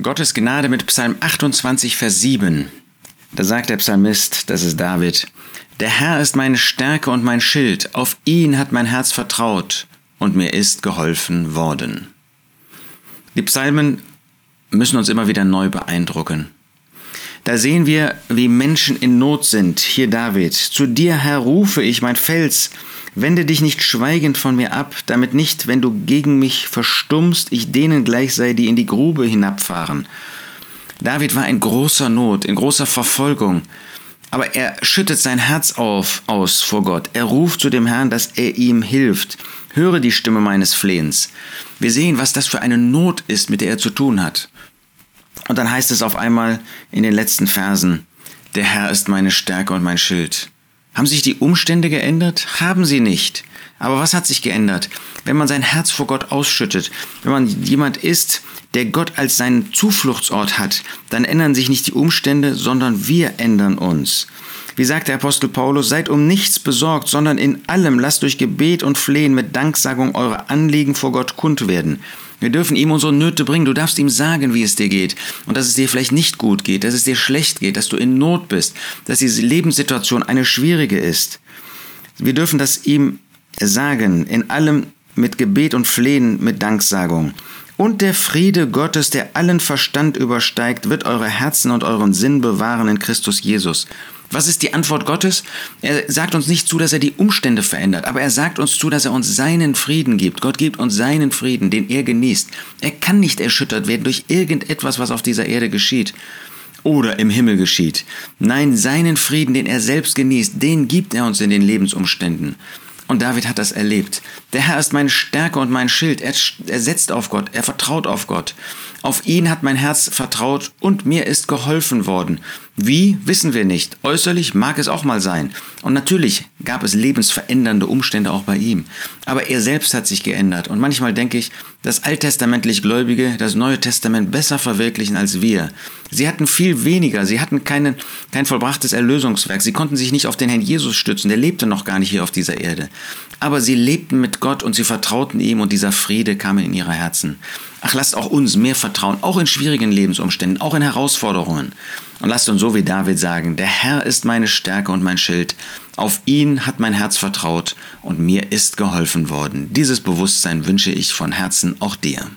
Gottes Gnade mit Psalm 28, Vers 7. Da sagt der Psalmist, das ist David, Der Herr ist meine Stärke und mein Schild, auf ihn hat mein Herz vertraut und mir ist geholfen worden. Die Psalmen müssen uns immer wieder neu beeindrucken. Da sehen wir, wie Menschen in Not sind. Hier David, zu dir, Herr, rufe ich, mein Fels, Wende dich nicht schweigend von mir ab, damit nicht, wenn du gegen mich verstummst, ich denen gleich sei, die in die Grube hinabfahren. David war in großer Not, in großer Verfolgung, aber er schüttet sein Herz auf, aus vor Gott. Er ruft zu dem Herrn, dass er ihm hilft. Höre die Stimme meines Flehens. Wir sehen, was das für eine Not ist, mit der er zu tun hat. Und dann heißt es auf einmal in den letzten Versen, der Herr ist meine Stärke und mein Schild. Haben sich die Umstände geändert? Haben sie nicht. Aber was hat sich geändert? Wenn man sein Herz vor Gott ausschüttet, wenn man jemand ist, der Gott als seinen Zufluchtsort hat, dann ändern sich nicht die Umstände, sondern wir ändern uns. Wie sagt der Apostel Paulus, seid um nichts besorgt, sondern in allem lasst durch Gebet und Flehen mit Danksagung eure Anliegen vor Gott kund werden. Wir dürfen ihm unsere Nöte bringen. Du darfst ihm sagen, wie es dir geht. Und dass es dir vielleicht nicht gut geht, dass es dir schlecht geht, dass du in Not bist, dass diese Lebenssituation eine schwierige ist. Wir dürfen das ihm sagen, in allem mit Gebet und Flehen, mit Danksagung. Und der Friede Gottes, der allen Verstand übersteigt, wird eure Herzen und euren Sinn bewahren in Christus Jesus. Was ist die Antwort Gottes? Er sagt uns nicht zu, dass er die Umstände verändert, aber er sagt uns zu, dass er uns seinen Frieden gibt. Gott gibt uns seinen Frieden, den er genießt. Er kann nicht erschüttert werden durch irgendetwas, was auf dieser Erde geschieht oder im Himmel geschieht. Nein, seinen Frieden, den er selbst genießt, den gibt er uns in den Lebensumständen. Und David hat das erlebt. Der Herr ist meine Stärke und mein Schild. Er, er, setzt auf Gott, er vertraut auf Gott. Auf ihn hat mein Herz vertraut und mir ist geholfen worden. Wie, wissen wir nicht. Äußerlich mag es auch mal sein. Und natürlich gab es lebensverändernde Umstände auch bei ihm. Aber er selbst hat sich geändert. Und manchmal denke ich, dass alttestamentlich Gläubige das Neue Testament besser verwirklichen als wir. Sie hatten viel weniger, sie hatten keinen, kein vollbrachtes Erlösungswerk, sie konnten sich nicht auf den Herrn Jesus stützen, der lebte noch gar nicht hier auf dieser Erde. Aber sie lebten mit Gott und sie vertrauten ihm und dieser Friede kam in ihre Herzen. Ach, lasst auch uns mehr vertrauen, auch in schwierigen Lebensumständen, auch in Herausforderungen. Und lasst uns so wie David sagen, der Herr ist meine Stärke und mein Schild. Auf ihn hat mein Herz vertraut und mir ist geholfen worden. Dieses Bewusstsein wünsche ich von Herzen auch dir.